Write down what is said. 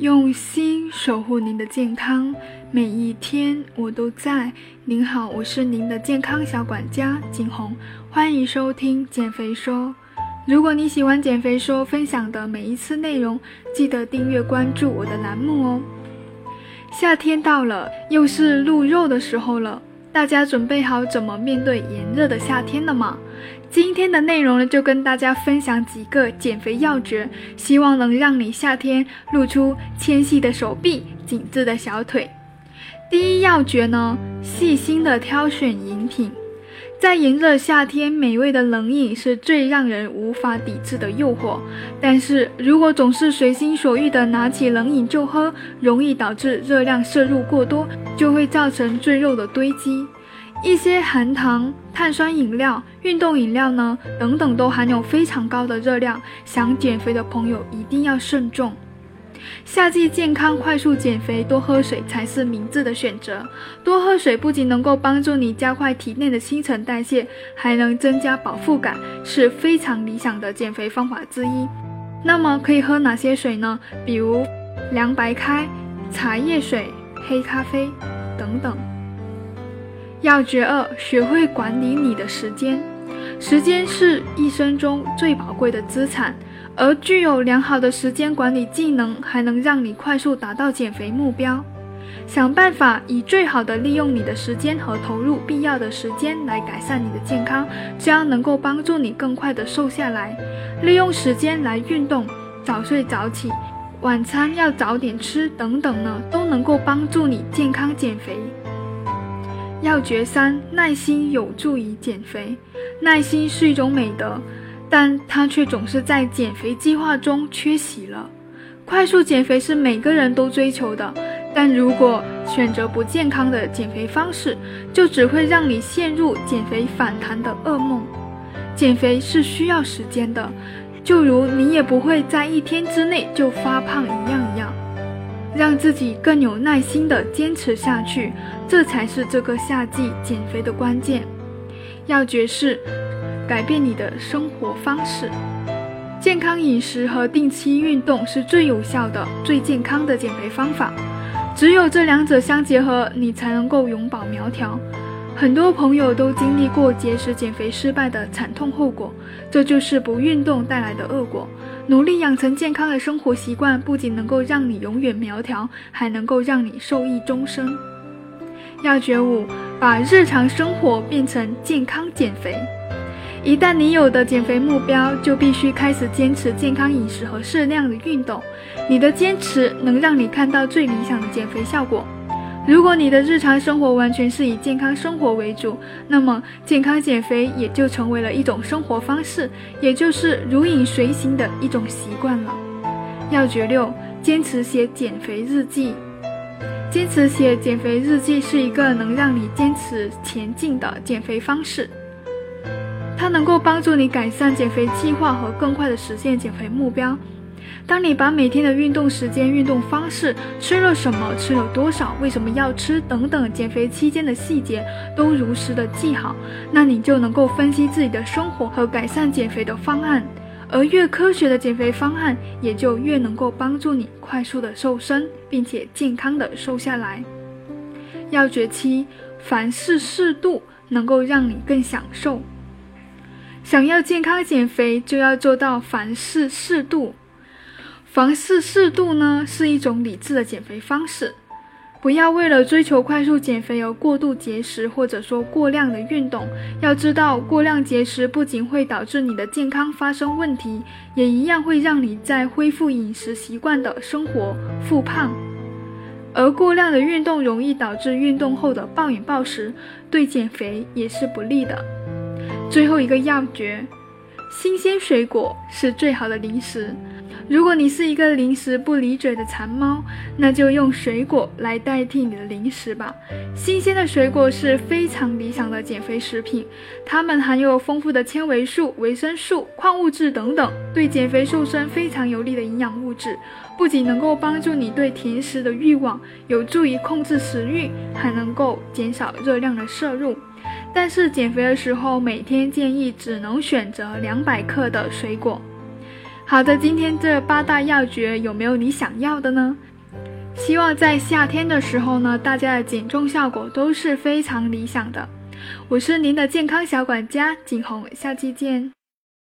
用心守护您的健康，每一天我都在。您好，我是您的健康小管家景红，欢迎收听减肥说。如果你喜欢减肥说分享的每一次内容，记得订阅关注我的栏目哦。夏天到了，又是露肉的时候了，大家准备好怎么面对炎热的夏天了吗？今天的内容呢，就跟大家分享几个减肥要诀，希望能让你夏天露出纤细的手臂、紧致的小腿。第一要诀呢，细心的挑选饮品。在炎热夏天，美味的冷饮是最让人无法抵制的诱惑。但是如果总是随心所欲地拿起冷饮就喝，容易导致热量摄入过多，就会造成赘肉的堆积。一些含糖、碳酸饮料、运动饮料呢，等等都含有非常高的热量，想减肥的朋友一定要慎重。夏季健康快速减肥，多喝水才是明智的选择。多喝水不仅能够帮助你加快体内的新陈代谢，还能增加饱腹感，是非常理想的减肥方法之一。那么可以喝哪些水呢？比如凉白开、茶叶水、黑咖啡等等。要诀二：学会管理你的时间。时间是一生中最宝贵的资产，而具有良好的时间管理技能，还能让你快速达到减肥目标。想办法以最好的利用你的时间和投入必要的时间来改善你的健康，这样能够帮助你更快的瘦下来。利用时间来运动，早睡早起，晚餐要早点吃等等呢，都能够帮助你健康减肥。要诀三：耐心有助于减肥。耐心是一种美德，但它却总是在减肥计划中缺席了。快速减肥是每个人都追求的，但如果选择不健康的减肥方式，就只会让你陷入减肥反弹的噩梦。减肥是需要时间的，就如你也不会在一天之内就发胖一样一样。让自己更有耐心地坚持下去，这才是这个夏季减肥的关键。要诀是改变你的生活方式，健康饮食和定期运动是最有效的、最健康的减肥方法。只有这两者相结合，你才能够永葆苗条。很多朋友都经历过节食减肥失败的惨痛后果，这就是不运动带来的恶果。努力养成健康的生活习惯，不仅能够让你永远苗条，还能够让你受益终生。要诀五：把日常生活变成健康减肥。一旦你有的减肥目标，就必须开始坚持健康饮食和适量的运动。你的坚持能让你看到最理想的减肥效果。如果你的日常生活完全是以健康生活为主，那么健康减肥也就成为了一种生活方式，也就是如影随形的一种习惯了。要诀六：坚持写减肥日记。坚持写减肥日记是一个能让你坚持前进的减肥方式，它能够帮助你改善减肥计划和更快的实现减肥目标。当你把每天的运动时间、运动方式、吃了什么、吃了多少、为什么要吃等等减肥期间的细节都如实的记好，那你就能够分析自己的生活和改善减肥的方案。而越科学的减肥方案，也就越能够帮助你快速的瘦身，并且健康的瘦下来。要诀七：凡事适度，能够让你更享受。想要健康减肥，就要做到凡事适度。凡事适度呢，是一种理智的减肥方式。不要为了追求快速减肥而过度节食，或者说过量的运动。要知道，过量节食不仅会导致你的健康发生问题，也一样会让你在恢复饮食习惯的生活复胖。而过量的运动容易导致运动后的暴饮暴食，对减肥也是不利的。最后一个要诀：新鲜水果是最好的零食。如果你是一个零食不离嘴的馋猫，那就用水果来代替你的零食吧。新鲜的水果是非常理想的减肥食品，它们含有丰富的纤维素、维生素、矿物质等等，对减肥瘦身非常有利的营养物质。不仅能够帮助你对甜食的欲望，有助于控制食欲，还能够减少热量的摄入。但是减肥的时候，每天建议只能选择两百克的水果。好的，今天这八大要诀有没有你想要的呢？希望在夏天的时候呢，大家的减重效果都是非常理想的。我是您的健康小管家景红，下期见。